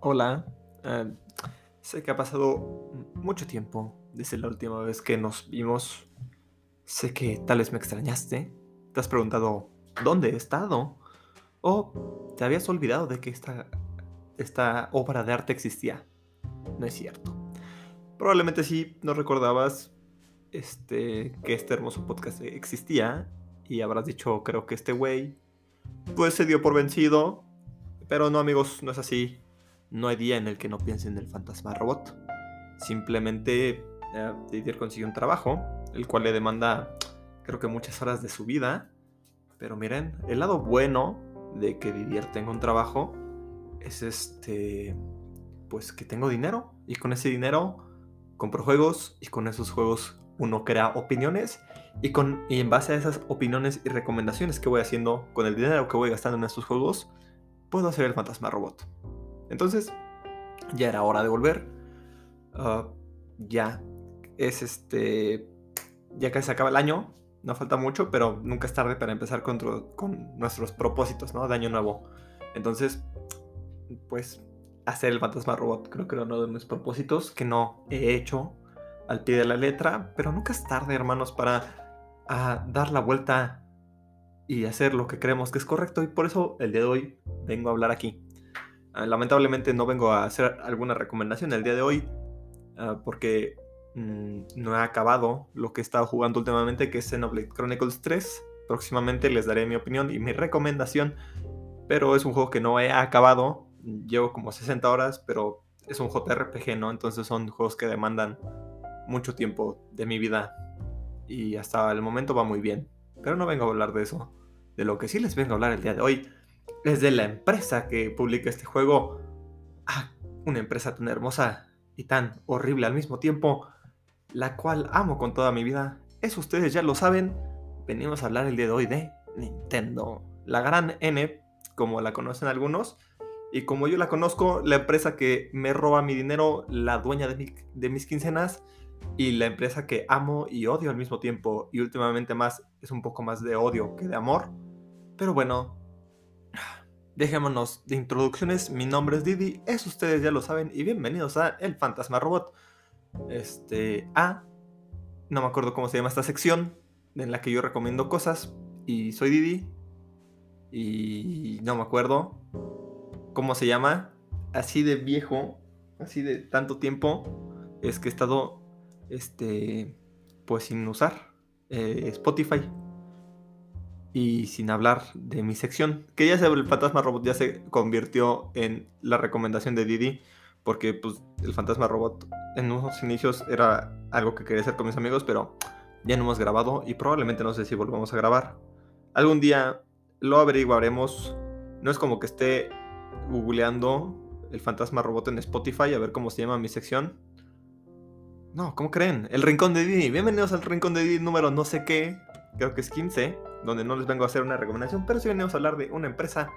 Hola. Eh, sé que ha pasado mucho tiempo desde la última vez que nos vimos. Sé que tal vez me extrañaste. Te has preguntado dónde he estado. O te habías olvidado de que esta, esta obra de arte existía. No es cierto. Probablemente sí no recordabas este, que este hermoso podcast existía. Y habrás dicho, creo que este güey, pues se dio por vencido. Pero no amigos, no es así no hay día en el que no piense en el fantasma robot. Simplemente eh, Didier consiguió un trabajo, el cual le demanda, creo que muchas horas de su vida. Pero miren, el lado bueno de que Didier tenga un trabajo es este, pues que tengo dinero y con ese dinero compro juegos y con esos juegos uno crea opiniones y, con, y en base a esas opiniones y recomendaciones que voy haciendo con el dinero que voy gastando en estos juegos, puedo hacer el fantasma robot. Entonces, ya era hora de volver. Ah, ya es este. Ya casi se acaba el año. No falta mucho, pero nunca es tarde para empezar con, nuestros propósitos, ¿no? De año nuevo. Entonces, pues, hacer el fantasma robot. Creo que era uno de mis propósitos que no he hecho al pie de la letra. Pero nunca es tarde, hermanos, para ah, dar la vuelta y hacer lo que creemos que es correcto. Y por eso el día de hoy vengo a hablar aquí. Ah, lamentablemente no vengo a hacer alguna recomendación el día de hoy ah, porque mm, no he acabado lo que he estado jugando últimamente que es Xenoblade Chronicles 3. Próximamente les daré mi opinión y mi recomendación, pero es un juego que no he acabado. Llevo como 60 horas, pero es un JRPG, ¿no? Entonces son juegos que demandan mucho tiempo de mi vida y hasta el momento va muy bien. Pero no vengo a hablar de eso. De lo que sí les vengo a hablar el día de hoy es de la empresa que publica este juego. Ah, una empresa tan hermosa y tan horrible al mismo tiempo, la cual amo con toda mi vida. Eso ustedes ya lo saben. Venimos a hablar el día de hoy de Nintendo. La gran N, como la conocen algunos. Y como yo la conozco, la empresa que me roba mi dinero, la dueña de, de mis quincenas y la empresa que amo y odio al mismo tiempo. Y últimamente más es un poco más de odio que de amor. Pero bueno, Dejémonos de introducciones, mi nombre es Didi, eso ustedes ya lo saben y bienvenidos a El Fantasma Robot. Este, A, no me acuerdo cómo se llama esta sección en la que yo recomiendo cosas y soy Didi y no me acuerdo cómo se llama, así de viejo, así de tanto tiempo es que he estado, este, pues sin usar eh, Spotify y sin hablar de mi sección, que ya se el fantasma robot ya se convirtió en la recomendación de Didi, porque pues el fantasma robot en unos inicios era algo que quería hacer con mis amigos, pero ya no hemos grabado y probablemente no sé si volvamos a grabar. Algún día lo averiguaremos. No es como que esté googleando el fantasma robot en Spotify a ver cómo se llama mi sección. No, ¿cómo creen? El rincón de Didi. Bienvenidos al rincón de Didi número no sé qué. Creo que es 15 donde no les vengo a hacer una recomendación, pero sí venimos a hablar de una empresa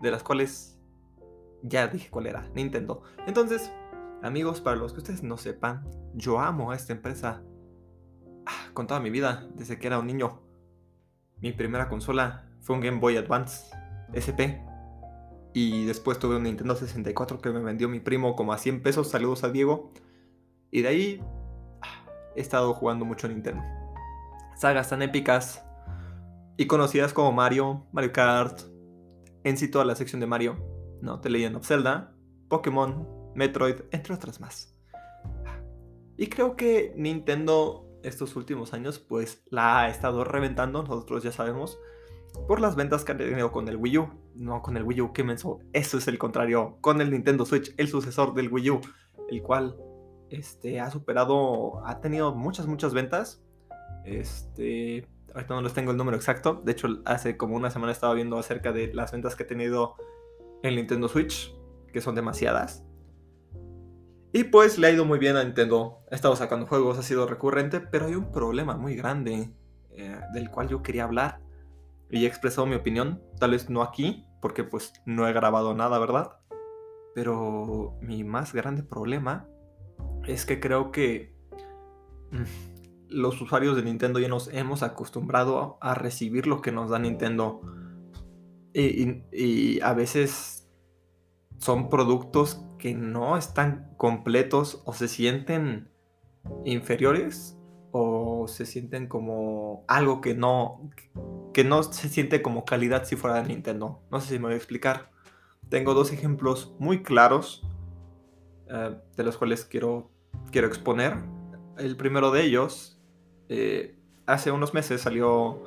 de las cuales ya dije cuál era, Nintendo. Entonces, amigos, para los que ustedes no sepan, yo amo a esta empresa ah, con toda mi vida, desde que era un niño. Mi primera consola fue un Game Boy Advance SP. Y después tuve un Nintendo 64 que me vendió mi primo como a 100 pesos. Saludos a Diego. Y de ahí ah, he estado jugando mucho Nintendo. Sagas tan épicas y conocidas como Mario, Mario Kart, en sí toda la sección de Mario, ¿no? The Legend of Zelda, Pokémon, Metroid, entre otras más. Y creo que Nintendo estos últimos años pues la ha estado reventando, nosotros ya sabemos, por las ventas que ha tenido con el Wii U. No con el Wii U, qué menso. Eso es el contrario, con el Nintendo Switch, el sucesor del Wii U, el cual este, ha superado, ha tenido muchas, muchas ventas. Este, ahorita no les tengo el número exacto. De hecho, hace como una semana estaba viendo acerca de las ventas que ha tenido el Nintendo Switch, que son demasiadas. Y pues le ha ido muy bien a Nintendo. Ha estado sacando juegos, ha sido recurrente, pero hay un problema muy grande eh, del cual yo quería hablar. Y he expresado mi opinión, tal vez no aquí, porque pues no he grabado nada, ¿verdad? Pero mi más grande problema es que creo que... Mm, los usuarios de Nintendo ya nos hemos acostumbrado a recibir lo que nos da Nintendo. Y, a veces son productos que no están completos o se sienten inferiores o se sienten como algo que no que no se siente como calidad si fuera de Nintendo. No sé si me voy a explicar. Tengo dos ejemplos muy claros eh, de los cuales quiero, quiero exponer. El primero de ellos, eh, hace unos meses salió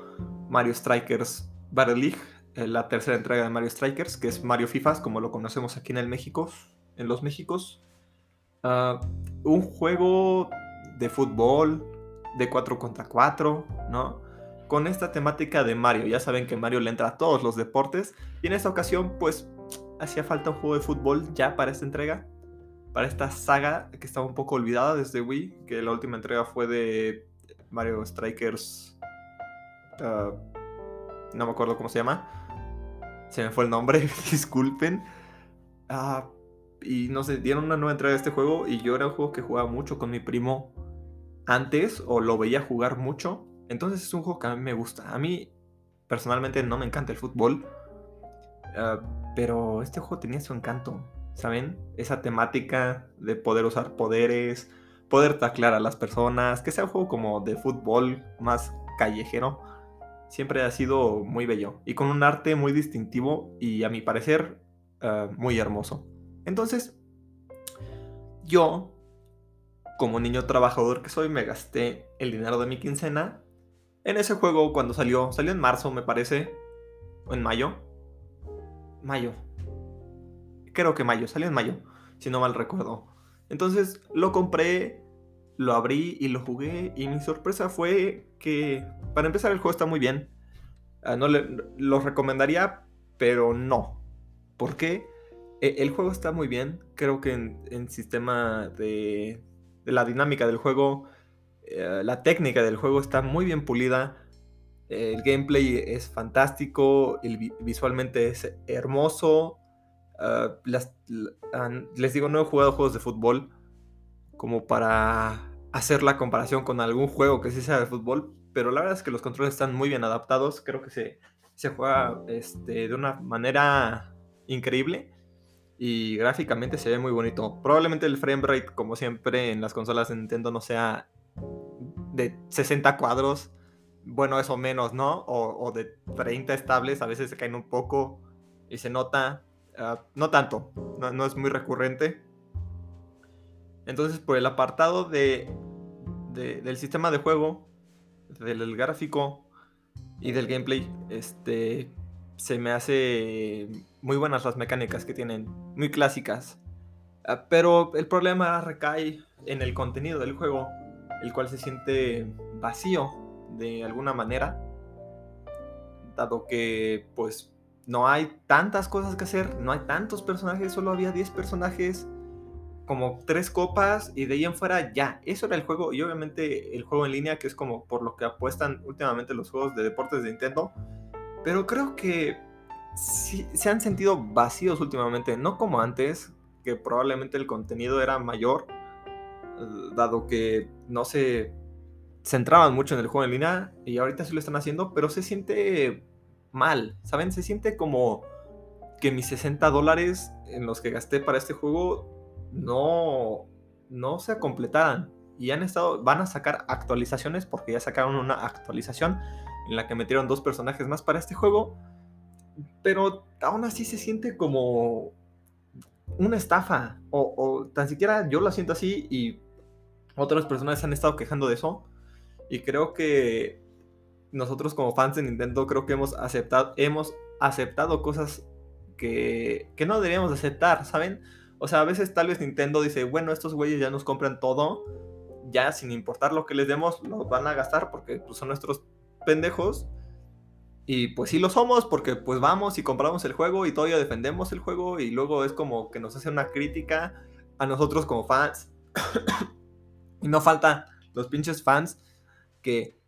Mario Strikers Battle League, eh, la tercera entrega de Mario Strikers, que es Mario FIFAs, como lo conocemos aquí en el México, en los Méxicos. Ah, un juego de fútbol, de 4 contra 4, ¿no? Con esta temática de Mario. Ya saben que Mario le entra a todos los deportes. Y en esta ocasión, pues, hacía falta un juego de fútbol ya para esta entrega. Para esta saga que estaba un poco olvidada desde Wii. Que la última entrega fue de Mario Strikers. Ah, no me acuerdo cómo se llama. Se me fue el nombre, disculpen. Ah, y no sé, dieron una nueva entrega de este juego y yo era un juego que jugaba mucho con mi primo antes o lo veía jugar mucho. Entonces es un juego que a mí me gusta. A mí personalmente no me encanta el fútbol. Ah, pero este juego tenía su encanto. ¿Saben? Esa temática de poder usar poderes, poder taclar a las personas, que sea un juego como de fútbol más callejero, siempre ha sido muy bello y con un arte muy distintivo y a mi parecer ah, muy hermoso. Entonces, yo como niño trabajador que soy, me gasté el dinero de mi quincena en ese juego cuando salió. Salió en marzo, me parece. O en mayo. Mayo. Creo que mayo, salió en mayo, si no mal recuerdo. Entonces lo compré, lo abrí y lo jugué. Y mi sorpresa fue que, para empezar, el juego está muy bien. Ah, no lo recomendaría, pero no. ¿Por qué? E, el juego está muy bien. Creo que en sistema de, la dinámica del juego, eh, la técnica del juego está muy bien pulida, el gameplay es fantástico, visualmente es hermoso. Ah, les digo, no he jugado juegos de fútbol como para hacer la comparación con algún juego que sí sea de fútbol, pero la verdad es que los controles están muy bien adaptados, creo que se, se juega este, de una manera increíble y gráficamente se ve muy bonito. Probablemente el frame rate, como siempre en las consolas de Nintendo, no sea de 60 cuadros. Bueno, eso menos, ¿no? O, de 30 estables, a veces se caen un poco y se nota. Ah, no tanto, no, es muy recurrente. Entonces, por el apartado de, del sistema de juego, del gráfico y del gameplay, este, se me hace muy buenas las mecánicas que tienen, muy clásicas. Ah, pero el problema recae en el contenido del juego, el cual se siente vacío de alguna manera, dado que pues no hay tantas cosas que hacer, no hay tantos personajes, solo había 10 personajes, como 3 copas y de ahí en fuera ya, eso era el juego y obviamente el juego en línea que es como por lo que apuestan últimamente los juegos de deportes de Nintendo. Pero creo que se han sentido vacíos últimamente, no como antes, que probablemente el contenido era mayor, eh, dado que no se centraban mucho en el juego en línea y ahorita sí lo están haciendo, pero se siente mal, ¿saben? Se siente como que mis 60 dólares en los que gasté para este juego no, no se completaran. Y han estado, van a sacar actualizaciones porque ya sacaron una actualización en la que metieron dos personajes más para este juego. Pero aún así se siente como una estafa. O, tan siquiera yo la siento así y otras personas han estado quejando de eso. Y creo que nosotros como fans de Nintendo creo que hemos aceptado, hemos aceptado cosas que, que no deberíamos aceptar, ¿saben? O sea, a veces tal vez Nintendo dice, bueno, estos güeyes ya nos compran todo, ya sin importar lo que les demos, lo van a gastar porque pues, son nuestros pendejos. Y pues sí lo somos porque pues vamos y compramos el juego y todavía defendemos el juego y luego es como que nos hace una crítica a nosotros como fans. y no falta los pinches fans que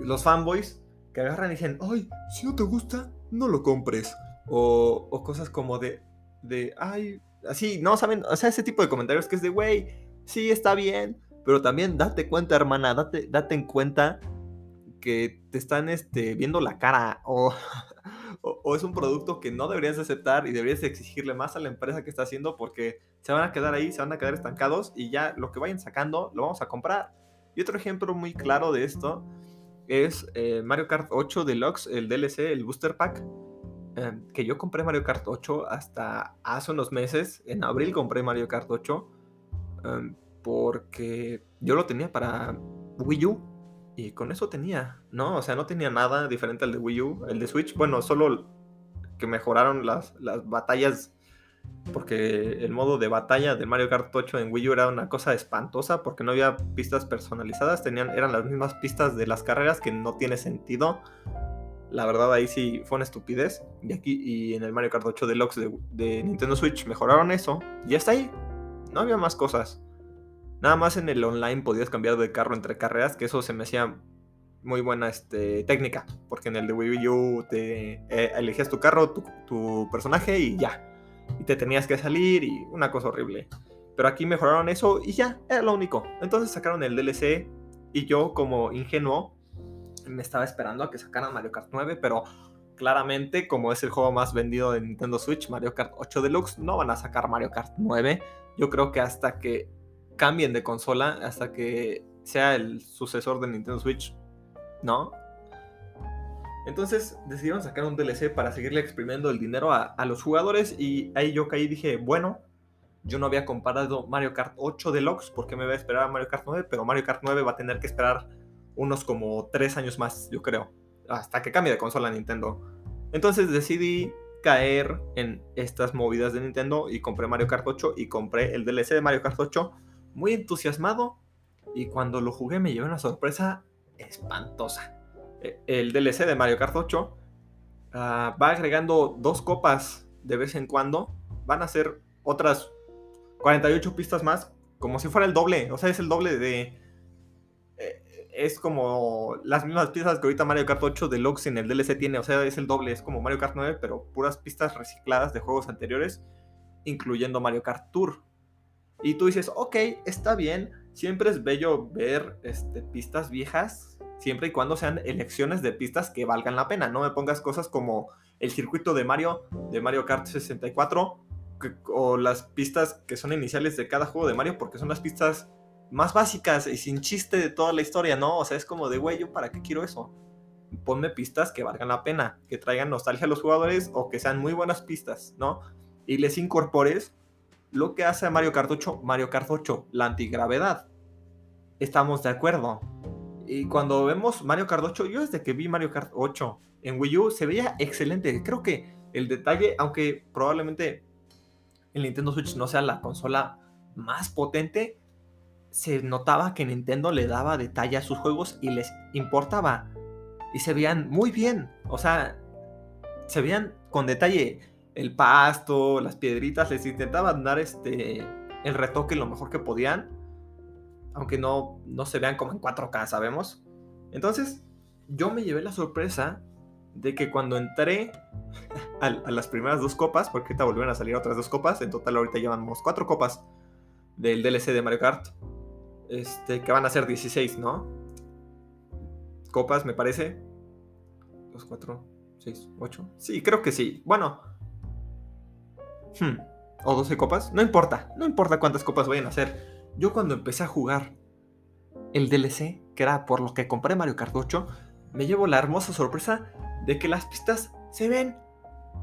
los fanboys que agarran y dicen, ay, si no te gusta, no lo compres. O, o cosas como de, de, ay, así, no saben, o sea, ese tipo de comentarios que es de, güey, sí está bien, pero también date cuenta, hermana, date, date en cuenta que te están este, viendo la cara o, o, es un producto que no deberías aceptar y deberías exigirle más a la empresa que está haciendo porque se van a quedar ahí, se van a quedar estancados y ya lo que vayan sacando lo vamos a comprar. Y otro ejemplo muy claro de esto es eh, Mario Kart 8 Deluxe, el DLC, el Booster Pack. Em, que yo compré Mario Kart 8 hasta hace unos meses. En abril compré Mario Kart 8 em, porque yo lo tenía para Wii U y con eso tenía, ¿no? O sea, no tenía nada diferente al de Wii U. El de Switch, bueno, solo que mejoraron las, las batallas. Porque el modo de batalla de Mario Kart 8 en Wii U era una cosa espantosa porque no había pistas personalizadas, tenían, eran las mismas pistas de las carreras que no tiene sentido. La verdad ahí sí fue una estupidez. Y aquí y en el Mario Kart 8 Deluxe de, Nintendo Switch mejoraron eso. Y hasta ahí. No había más cosas. Nada más en el online podías cambiar de carro entre carreras, que eso se me hacía muy buena este, técnica, porque en el de Wii U te eh, elegías tu carro, tu, personaje y ya. Y te tenías que salir y una cosa horrible. Pero aquí mejoraron eso y ya, era lo único. Entonces sacaron el DLC y yo como ingenuo me estaba esperando a que sacaran Mario Kart 9, pero claramente como es el juego más vendido de Nintendo Switch, Mario Kart 8 Deluxe, no van a sacar Mario Kart 9. Yo creo que hasta que cambien de consola hasta que sea el sucesor de Nintendo Switch, ¿no? Entonces decidieron sacar un DLC para seguirle exprimiendo el dinero a, los jugadores y ahí yo caí y dije, bueno, yo no había comparado Mario Kart 8 Deluxe porque me voy a esperar a Mario Kart 9, pero Mario Kart 9 va a tener que esperar unos como 3 años más, yo creo, hasta que cambie de consola Nintendo. Entonces decidí caer en estas movidas de Nintendo y compré Mario Kart 8 y compré el DLC de Mario Kart 8 muy entusiasmado y cuando lo jugué me llevé una sorpresa espantosa. El DLC de Mario Kart 8 ah, va agregando dos copas de vez en cuando. Van a ser otras 48 pistas más, como si fuera el doble. O sea, es el doble de... Eh, es como las mismas pistas que ahorita Mario Kart 8 Deluxe en el DLC tiene. O sea, es el doble. Es como Mario Kart 9, pero puras pistas recicladas de juegos anteriores, incluyendo Mario Kart Tour. Y tú dices, ok, está bien, siempre es bello ver este, pistas viejas, siempre y cuando sean elecciones de pistas que valgan la pena. No me pongas cosas como el circuito de Mario, de Mario Kart 64, o las pistas que son iniciales de cada juego de Mario, porque son las pistas más básicas y sin chiste de toda la historia, ¿no? O sea, es como de, güey, ¿yo para qué quiero eso? Ponme pistas que valgan la pena, que traigan nostalgia a los jugadores o que sean muy buenas pistas, ¿no? Y les incorpores lo que hace a Mario Kart 8 Mario Kart 8, la antigravedad. Estamos de acuerdo. Y cuando vemos Mario Kart 8, yo desde que vi Mario Kart 8 en Wii U se veía excelente. Creo que el detalle, aunque probablemente el Nintendo Switch no sea la consola más potente, se notaba que Nintendo le daba detalle a sus juegos y les importaba. Y se veían muy bien. O sea, se veían con detalle el pasto, las piedritas, les intentaban dar este, el retoque lo mejor que podían, aunque no, no se vean como en 4K, sabemos. Entonces, yo me llevé la sorpresa de que cuando entré a, las primeras dos copas, porque ahorita volvieron a salir otras dos copas, en total ahorita llevamos cuatro copas del DLC de Mario Kart, este, que van a ser 16, ¿no? Copas, me parece. Dos, cuatro, seis, ocho. Sí, creo que sí. Bueno, Hmm. O 12 copas. No importa. No importa cuántas copas vayan a hacer. Yo cuando empecé a jugar el DLC, que era por lo que compré Mario Kart 8, me llevo la hermosa sorpresa de que las pistas se ven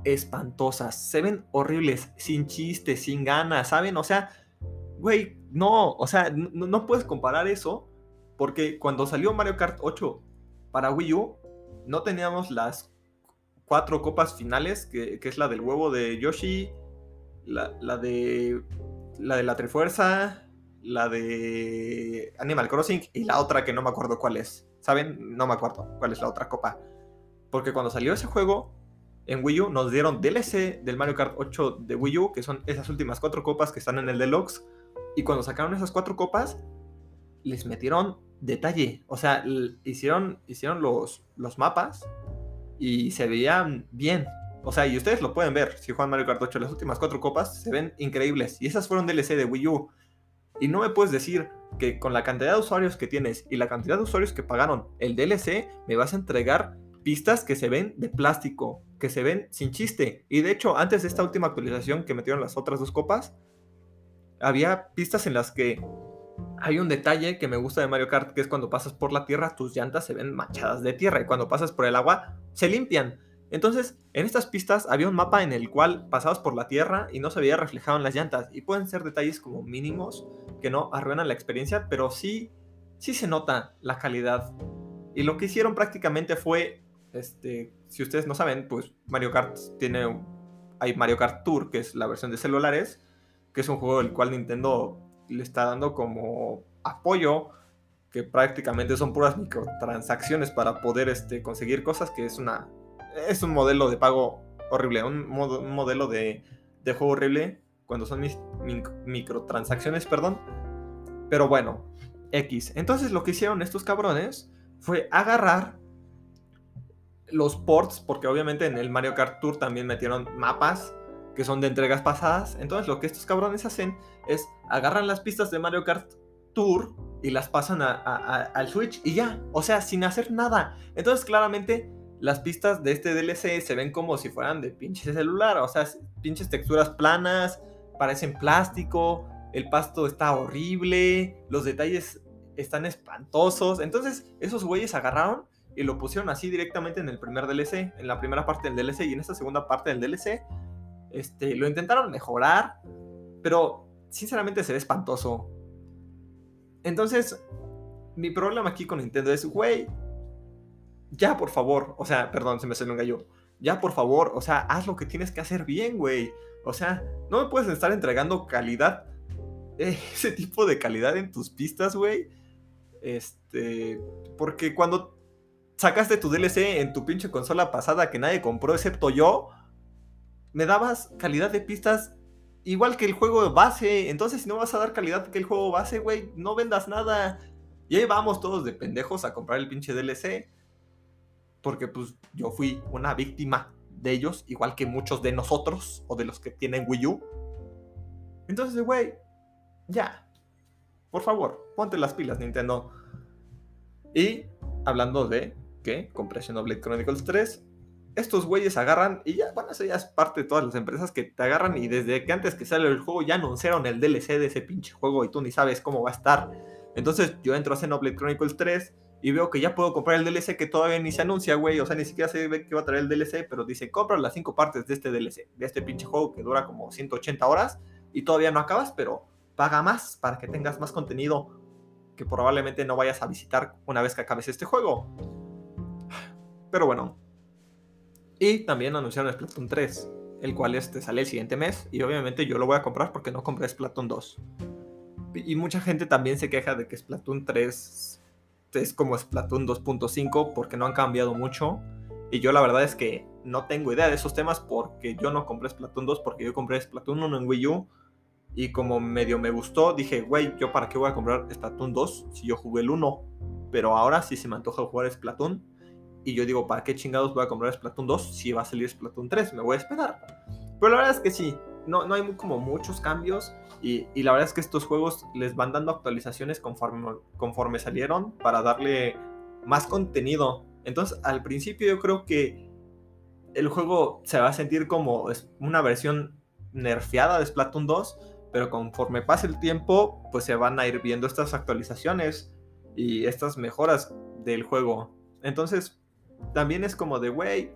espantosas, se ven horribles, sin chistes, sin ganas, ¿saben? O sea, güey, no, o sea, no, puedes comparar eso porque cuando salió Mario Kart 8 para Wii U, no teníamos las cuatro copas finales, que, que es la del huevo de Yoshi, la, de. La de la Trifuerza. La de Animal Crossing. Y la otra que no me acuerdo cuál es. ¿Saben? No me acuerdo cuál es la otra copa. Porque cuando salió ese juego. En Wii U nos dieron DLC del Mario Kart 8 de Wii U, que son esas últimas cuatro copas que están en el Deluxe. Y cuando sacaron esas cuatro copas, les metieron detalle. O sea, hicieron, hicieron los, los mapas y se veían bien. O sea, y ustedes lo pueden ver, si juegan Mario Kart 8, las últimas cuatro copas se ven increíbles. Y esas fueron DLC de Wii U. Y no me puedes decir que con la cantidad de usuarios que tienes y la cantidad de usuarios que pagaron el DLC, me vas a entregar pistas que se ven de plástico. que se ven sin chiste. Y de hecho, antes de esta última actualización que metieron las otras dos copas, había pistas en las que hay un detalle que me gusta de Mario Kart, que es cuando pasas por la tierra, tus llantas se ven manchadas de tierra y cuando pasas por el agua, se limpian. Entonces, en estas pistas había un mapa en el cual pasabas por la tierra y no se veía reflejado en las llantas. Y pueden ser detalles como mínimos que no arruinan la experiencia, pero sí, sí se nota la calidad. Y lo que hicieron prácticamente fue, este, si ustedes no saben, pues Mario Kart tiene, hay Mario Kart Tour, que es la versión de celulares, que es un juego del cual Nintendo le está dando como apoyo, que prácticamente son puras microtransacciones para poder este, conseguir cosas, que es una es un modelo de pago horrible, un, modelo de, juego horrible cuando son mis microtransacciones, perdón. Pero bueno, X. Entonces lo que hicieron estos cabrones fue agarrar los ports, porque obviamente en el Mario Kart Tour también metieron mapas que son de entregas pasadas. Entonces lo que estos cabrones hacen es agarran las pistas de Mario Kart Tour y las pasan al Switch y ya, o sea, sin hacer nada. Entonces claramente las pistas de este DLC se ven como si fueran de pinche celular, o sea, pinches texturas planas, parecen plástico, el pasto está horrible, los detalles están espantosos. Entonces, esos güeyes agarraron y lo pusieron así directamente en el primer DLC, en la primera parte del DLC y en esta segunda parte del DLC. Este, lo intentaron mejorar, pero sinceramente se ve espantoso. Entonces, mi problema aquí con Nintendo es, güey, ya por favor, o sea, perdón, se me salió un gallo. Ya por favor, o sea, haz lo que tienes que hacer bien, güey. O sea, no me puedes estar entregando calidad, ese tipo de calidad en tus pistas, güey. Este, porque cuando sacaste tu DLC en tu pinche consola pasada que nadie compró excepto yo, me dabas calidad de pistas igual que el juego base. Entonces, si no vas a dar calidad que el juego base, güey, no vendas nada. Y ahí vamos todos de pendejos a comprar el pinche DLC porque pues yo fui una víctima de ellos, igual que muchos de nosotros o de los que tienen Wii U. Entonces, güey, ya, por favor, ponte las pilas, Nintendo. Y hablando de que compré Xenoblade Chronicles 3, estos güeyes agarran y ya, bueno, eso ya es parte de todas las empresas que te agarran y desde que antes que sale el juego ya anunciaron el DLC de ese pinche juego y tú ni sabes cómo va a estar. Entonces yo entro a Xenoblade Chronicles 3 y veo que ya puedo comprar el DLC que todavía ni se anuncia, güey. O sea, ni siquiera se ve que va a traer el DLC, pero dice, compra las cinco partes de este DLC, de este pinche juego que dura como 180 horas y todavía no acabas, pero paga más para que tengas más contenido que probablemente no vayas a visitar una vez que acabes este juego. Pero bueno. Y también anunciaron Splatoon 3, el cual este sale el siguiente mes y obviamente yo lo voy a comprar porque no compré Splatoon 2. Y mucha gente también se queja de que Splatoon 3 es como Splatoon 2.5 porque no han cambiado mucho. Y yo la verdad es que no tengo idea de esos temas porque yo no compré Splatoon 2 porque yo compré Splatoon 1 en Wii U. Y como medio me gustó, dije, güey, ¿yo para qué voy a comprar Splatoon 2 si yo jugué el 1? Pero ahora sí se me antoja jugar Splatoon. Y yo digo, ¿para qué chingados voy a comprar Splatoon 2 si va a salir Splatoon 3? Me voy a esperar. Pero la verdad es que sí, no, no hay como muchos cambios. Y, la verdad es que estos juegos les van dando actualizaciones conforme, conforme salieron para darle más contenido. Entonces, al principio yo creo que el juego se va a sentir como una versión nerfeada de Splatoon 2, pero conforme pase el tiempo, pues se van a ir viendo estas actualizaciones y estas mejoras del juego. Entonces, también es como de, güey,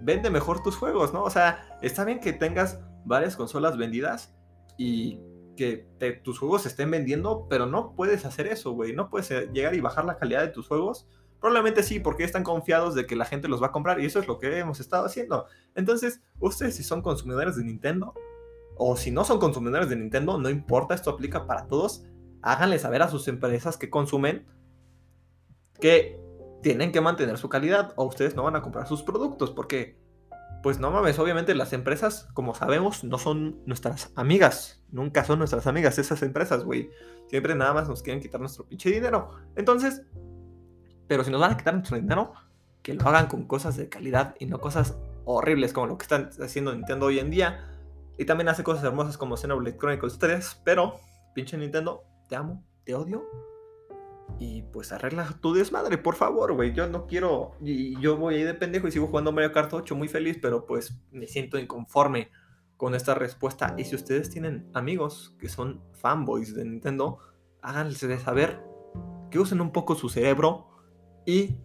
vende mejor tus juegos, ¿no? O sea, está bien que tengas varias consolas vendidas, y que tus juegos estén vendiendo, pero no puedes hacer eso, güey. No puedes eh, llegar y bajar la calidad de tus juegos. Probablemente sí, porque están confiados de que la gente los va a comprar y eso es lo que hemos estado haciendo. Entonces, ustedes si son consumidores de Nintendo o si no son consumidores de Nintendo, no importa, esto aplica para todos. Háganle saber a sus empresas que consumen que tienen que mantener su calidad o ustedes no van a comprar sus productos porque pues no mames, obviamente las empresas, como sabemos, no son nuestras amigas. Nunca son nuestras amigas esas empresas, güey. Siempre nada más nos quieren quitar nuestro pinche dinero. Entonces, pero si nos van a quitar nuestro dinero, que lo hagan con cosas de calidad y no cosas horribles como lo que están haciendo Nintendo hoy en día. Y también hace cosas hermosas como Xenoblade Chronicles 3, pero pinche Nintendo, te amo, te odio. Y pues arregla tu desmadre, por favor, güey. Yo no quiero. Y yo voy ahí de pendejo y sigo jugando Mario Kart 8 muy feliz, pero pues me siento inconforme con esta respuesta. Y si ustedes tienen amigos que son fanboys de Nintendo, háganles de saber que usen un poco su cerebro y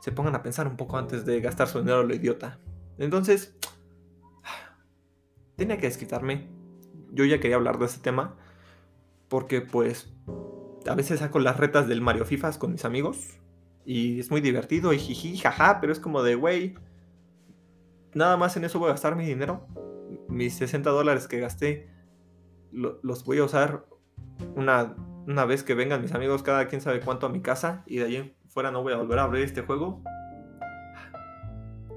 se pongan a pensar un poco antes de gastar su dinero a lo idiota. Entonces, tenía que desquitarme. Yo ya quería hablar de este tema porque pues a veces saco las retas del Mario Fifas con mis amigos y es muy divertido y jiji, jaja, pero es como de, güey, nada más en eso voy a gastar mi dinero. Mis 60 dólares que gasté los voy a usar una, una vez que vengan mis amigos cada quien sabe cuánto a mi casa y de allí fuera no voy a volver a abrir este juego.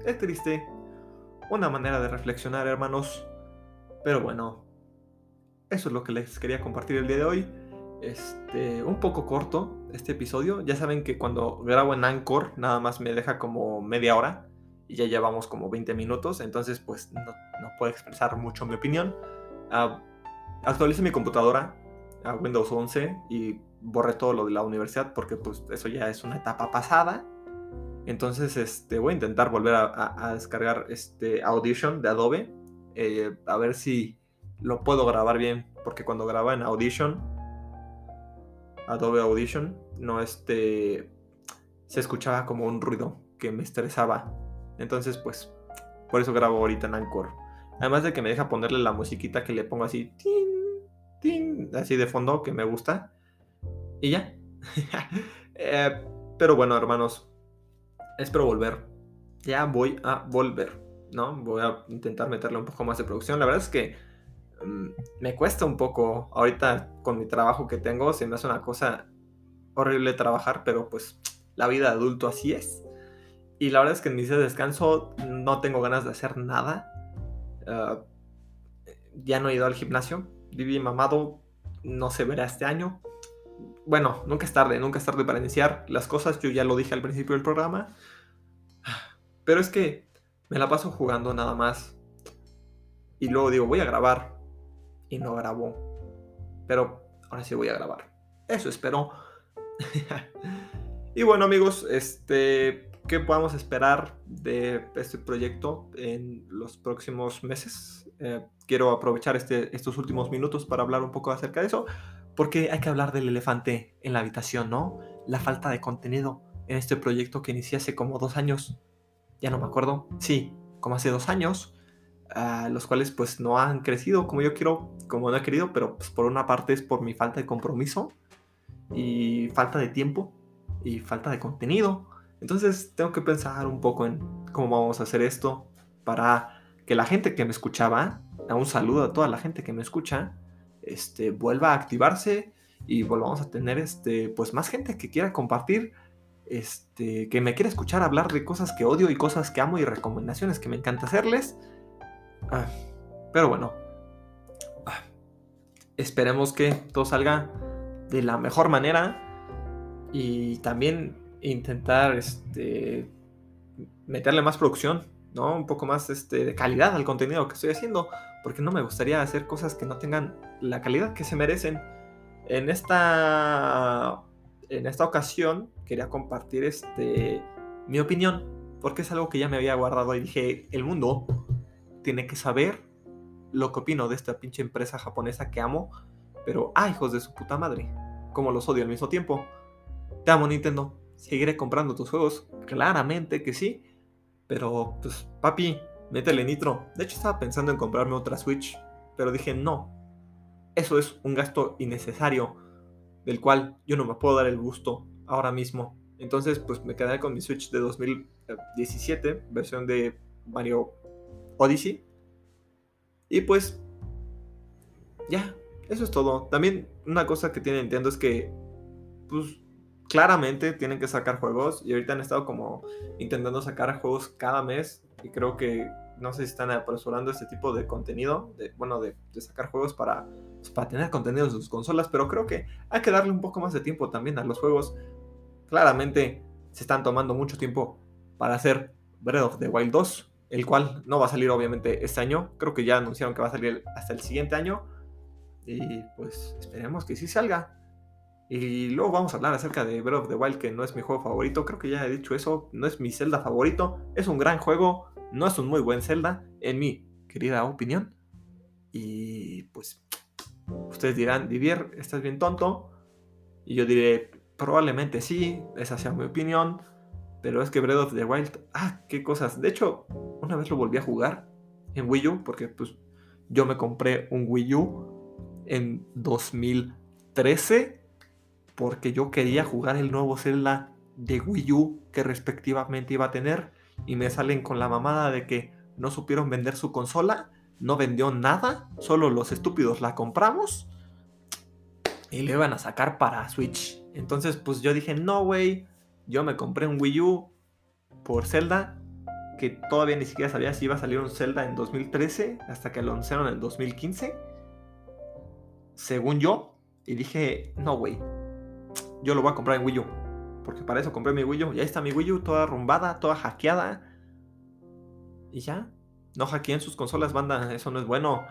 Es triste. Una manera de reflexionar, hermanos. Pero bueno, eso es lo que les quería compartir el día de hoy. Este, un poco corto este episodio. Ya saben que cuando grabo en Anchor nada más me deja como media hora y ya llevamos como 20 minutos, entonces pues no, puedo expresar mucho mi opinión. Uh, actualicé mi computadora a Windows 11 y borré todo lo de la universidad porque pues eso ya es una etapa pasada. Entonces este, voy a intentar volver a, descargar este Audition de Adobe. Eh, a ver si lo puedo grabar bien. Porque cuando grababa en Audition, Adobe Audition, no este, se escuchaba como un ruido que me estresaba. Entonces pues por eso grabo ahorita en Anchor. Además de que me deja ponerle la musiquita que le pongo así, así de fondo, que me gusta. Y ya. Eh, pero bueno, hermanos, espero volver. Ya voy a volver, ¿no? Voy a intentar meterle un poco más de producción. La verdad es que me cuesta un poco. Ahorita con mi trabajo que tengo, se me hace una cosa horrible trabajar, pero pues la vida de adulto así es. Y la verdad es que en mis descanso no tengo ganas de hacer nada. Ah, ya no he ido al gimnasio. Viví mamado, no se verá este año bueno, nunca es tarde, nunca es tarde para iniciar las cosas, yo ya lo dije al principio del programa, pero es que me la paso jugando nada más y luego digo, voy a grabar y no grabo, pero ahora sí voy a grabar. Eso espero. y bueno amigos, este, ¿qué podemos esperar de este proyecto en los próximos meses? Eh, quiero aprovechar este, estos últimos minutos para hablar un poco acerca de eso. Porque hay que hablar del elefante en la habitación, ¿no? La falta de contenido en este proyecto que inicié hace como dos años. Ya no me acuerdo. Sí, como hace dos años. Ah, los cuales pues no han crecido como yo quiero, como no he querido, pero pues por una parte es por mi falta de compromiso y falta de tiempo y falta de contenido. Entonces tengo que pensar un poco en cómo vamos a hacer esto para que la gente que me escuchaba, un saludo a toda la gente que me escucha, este, vuelva a activarse y volvamos a tener este, pues más gente que quiera compartir, este, que me quiera escuchar hablar de cosas que odio y cosas que amo y recomendaciones que me encanta hacerles. Ah, pero bueno, ah, esperemos que todo salga de la mejor manera y también intentar este, meterle más producción, ¿no? Un poco más este, de calidad al contenido que estoy haciendo porque no me gustaría hacer cosas que no tengan la calidad que se merecen. En esta, en esta ocasión quería compartir este, mi opinión, porque es algo que ya me había guardado y dije, el mundo tiene que saber lo que opino de esta pinche empresa japonesa que amo, pero, ah, hijos de su puta madre, como los odio al mismo tiempo. Te amo Nintendo, seguiré comprando tus juegos, claramente que sí, pero, pues, papi, métele nitro. De hecho, estaba pensando en comprarme otra Switch, pero dije, no. Eso es un gasto innecesario, del cual yo no me puedo dar el gusto ahora mismo. Entonces, pues me quedé con mi Switch de 2017, versión de Mario Odyssey. Y pues, ya, eso es todo. También una cosa que tiene Nintendo es que, pues, claramente tienen que sacar juegos. Y ahorita han estado como intentando sacar juegos cada mes y creo que no sé si están apresurando este tipo de contenido, de, bueno, de, sacar juegos para, pues, para tener contenido en sus consolas, pero creo que hay que darle un poco más de tiempo también a los juegos. Claramente se están tomando mucho tiempo para hacer Breath of the Wild 2, el cual no va a salir obviamente este año, creo que ya anunciaron que va a salir hasta el siguiente año, y pues esperemos que sí salga. Y luego vamos a hablar acerca de Breath of the Wild, que no es mi juego favorito. Creo que ya he dicho eso. No es mi Zelda favorito. Es un gran juego. No es un muy buen Zelda, en mi querida opinión. Y pues, ustedes dirán, Divier, estás bien tonto. Y yo diré, probablemente sí, esa sea mi opinión. Pero es que Breath of the Wild, ah, qué cosas. De hecho, una vez lo volví a jugar en Wii U, porque pues yo me compré un Wii U en 2013 porque yo quería jugar el nuevo Zelda de Wii U que respectivamente iba a tener y me salen con la mamada de que no supieron vender su consola, no vendió nada, solo los estúpidos la compramos y le iban a sacar para Switch. Entonces pues yo dije, no güey, yo me compré un Wii U por Zelda que todavía ni siquiera sabía si iba a salir un Zelda en 2013 hasta que lo anunciaron en 2015. Según yo, y dije, no güey, yo lo voy a comprar en Wii U. Porque para eso compré mi Wii U. Y ahí está mi Wii U toda arrumbada, toda hackeada. Y ya. No hackeen sus consolas, banda. Eso no es bueno.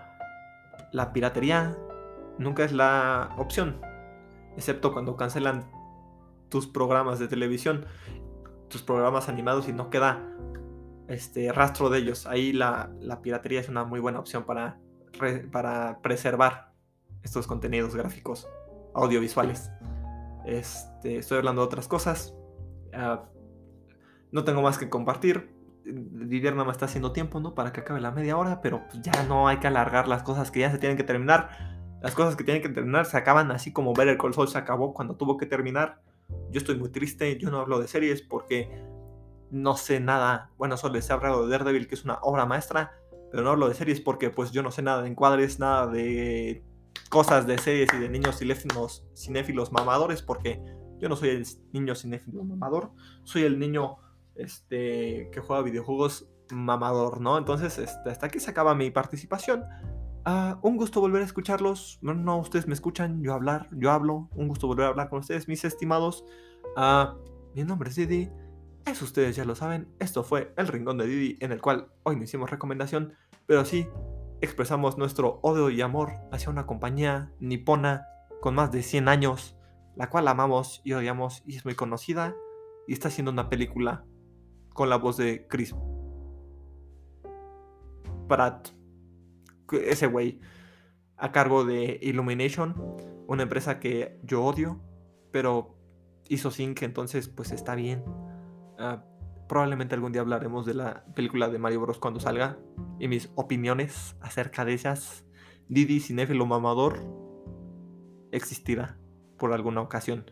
La piratería nunca es la opción. Excepto cuando cancelan tus programas de televisión. Tus programas animados y no queda este rastro de ellos. Ahí la, piratería es una muy buena opción para, para preservar estos contenidos gráficos audiovisuales. Este, estoy hablando de otras cosas. Ah, no tengo más que compartir. Didier nada más está haciendo tiempo, ¿no? Para que acabe la media hora, pero pues, ya no hay que alargar las cosas que ya se tienen que terminar. Las cosas que tienen que terminar se acaban así como el Call se acabó cuando tuvo que terminar. Yo estoy muy triste, yo no hablo de series porque no sé nada. Bueno, solo les he hablado de Daredevil, que es una obra maestra, pero no hablo de series porque pues yo no sé nada de encuadres, nada de cosas de series y de niños cinéfilos, cinéfilos mamadores, porque yo no soy el niño cinéfilo mamador, soy el niño este, que juega videojuegos mamador, ¿no? Entonces, este, hasta aquí se acaba mi participación. Ah, un gusto volver a escucharlos. No, ustedes me escuchan, yo hablar, yo hablo. Un gusto volver a hablar con ustedes, mis estimados. Uh, mi nombre es Didi. Eso ustedes ya lo saben. Esto fue El Rincón de Didi, en el cual hoy no hicimos recomendación, pero sí expresamos nuestro odio y amor hacia una compañía nipona con más de 100 años, la cual amamos y odiamos y es muy conocida y está haciendo una película con la voz de Chris Pratt, ese güey, a cargo de Illumination, una empresa que yo odio, pero hizo Sync, entonces pues está bien. Ah, Probablemente algún día hablaremos de la película de Mario Bros. cuando salga y mis opiniones acerca de ellas. Didi Cinéfilo Mamador existirá por alguna ocasión.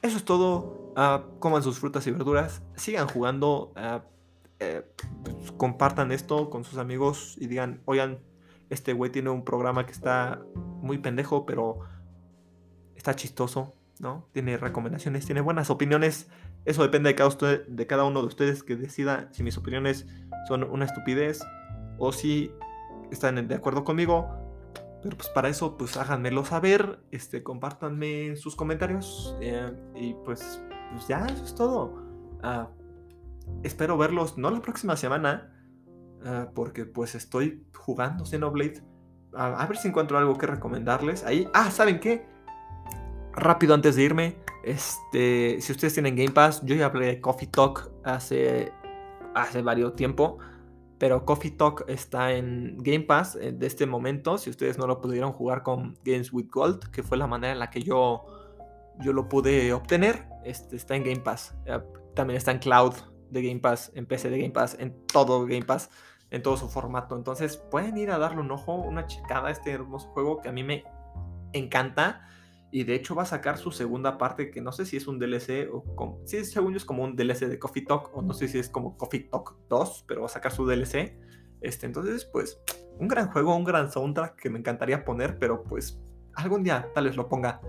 Eso es todo. Ah, coman sus frutas y verduras. Sigan jugando. Ah, eh, pues, compartan esto con sus amigos y digan, oigan, este güey tiene un programa que está muy pendejo, pero está chistoso, ¿no? Tiene recomendaciones, tiene buenas opiniones eso depende de cada, de cada uno de ustedes que decida si mis opiniones son una estupidez o si están de acuerdo conmigo. Pero pues para eso, pues háganmelo saber, este, compártanme sus comentarios eh, y pues, pues, ya, eso es todo. Ah, espero verlos, no la próxima semana, ah, porque pues estoy jugando Xenoblade. a ver si encuentro algo que recomendarles. Ahí, ah, ¿saben qué? Rápido antes de irme, este, si ustedes tienen Game Pass, yo ya hablé de Coffee Talk hace, hace varios tiempo, pero Coffee Talk está en Game Pass eh, de este momento. Si ustedes no lo pudieron jugar con Games with Gold, que fue la manera en la que yo, yo lo pude obtener, este, está en Game Pass. Eh, también está en Cloud de Game Pass, en PC de Game Pass, en todo Game Pass, en todo su formato. Entonces pueden ir a darle un ojo, una checada a este hermoso juego que a mí me encanta. Y de hecho va a sacar su segunda parte, que no sé si es un DLC o como... Sí, según yo es como un DLC de Coffee Talk, o no sé si es como Coffee Talk 2, pero va a sacar su DLC. Este, entonces, pues, un gran juego, un gran soundtrack que me encantaría poner, pero pues algún día tal vez lo ponga.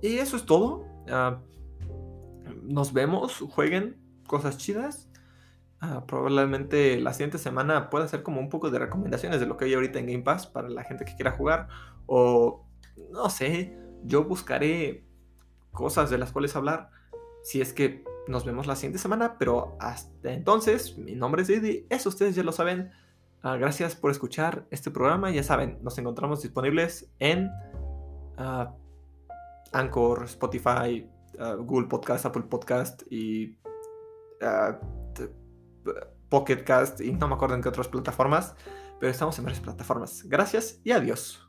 Y eso es todo. Ah, nos vemos, jueguen cosas chidas. Ah, probablemente la siguiente semana pueda ser como un poco de recomendaciones de lo que hay ahorita en Game Pass para la gente que quiera jugar. O no sé, yo buscaré cosas de las cuales hablar si es que nos vemos la siguiente semana, pero hasta entonces, mi nombre es Didi, eso ustedes ya lo saben. Ah, gracias por escuchar este programa, ya saben, nos encontramos disponibles en uh, Anchor, Spotify, Google Podcast, Apple Podcast y uh, Pocket Cast y no me acuerdo en qué otras plataformas, pero estamos en varias plataformas. Gracias y adiós.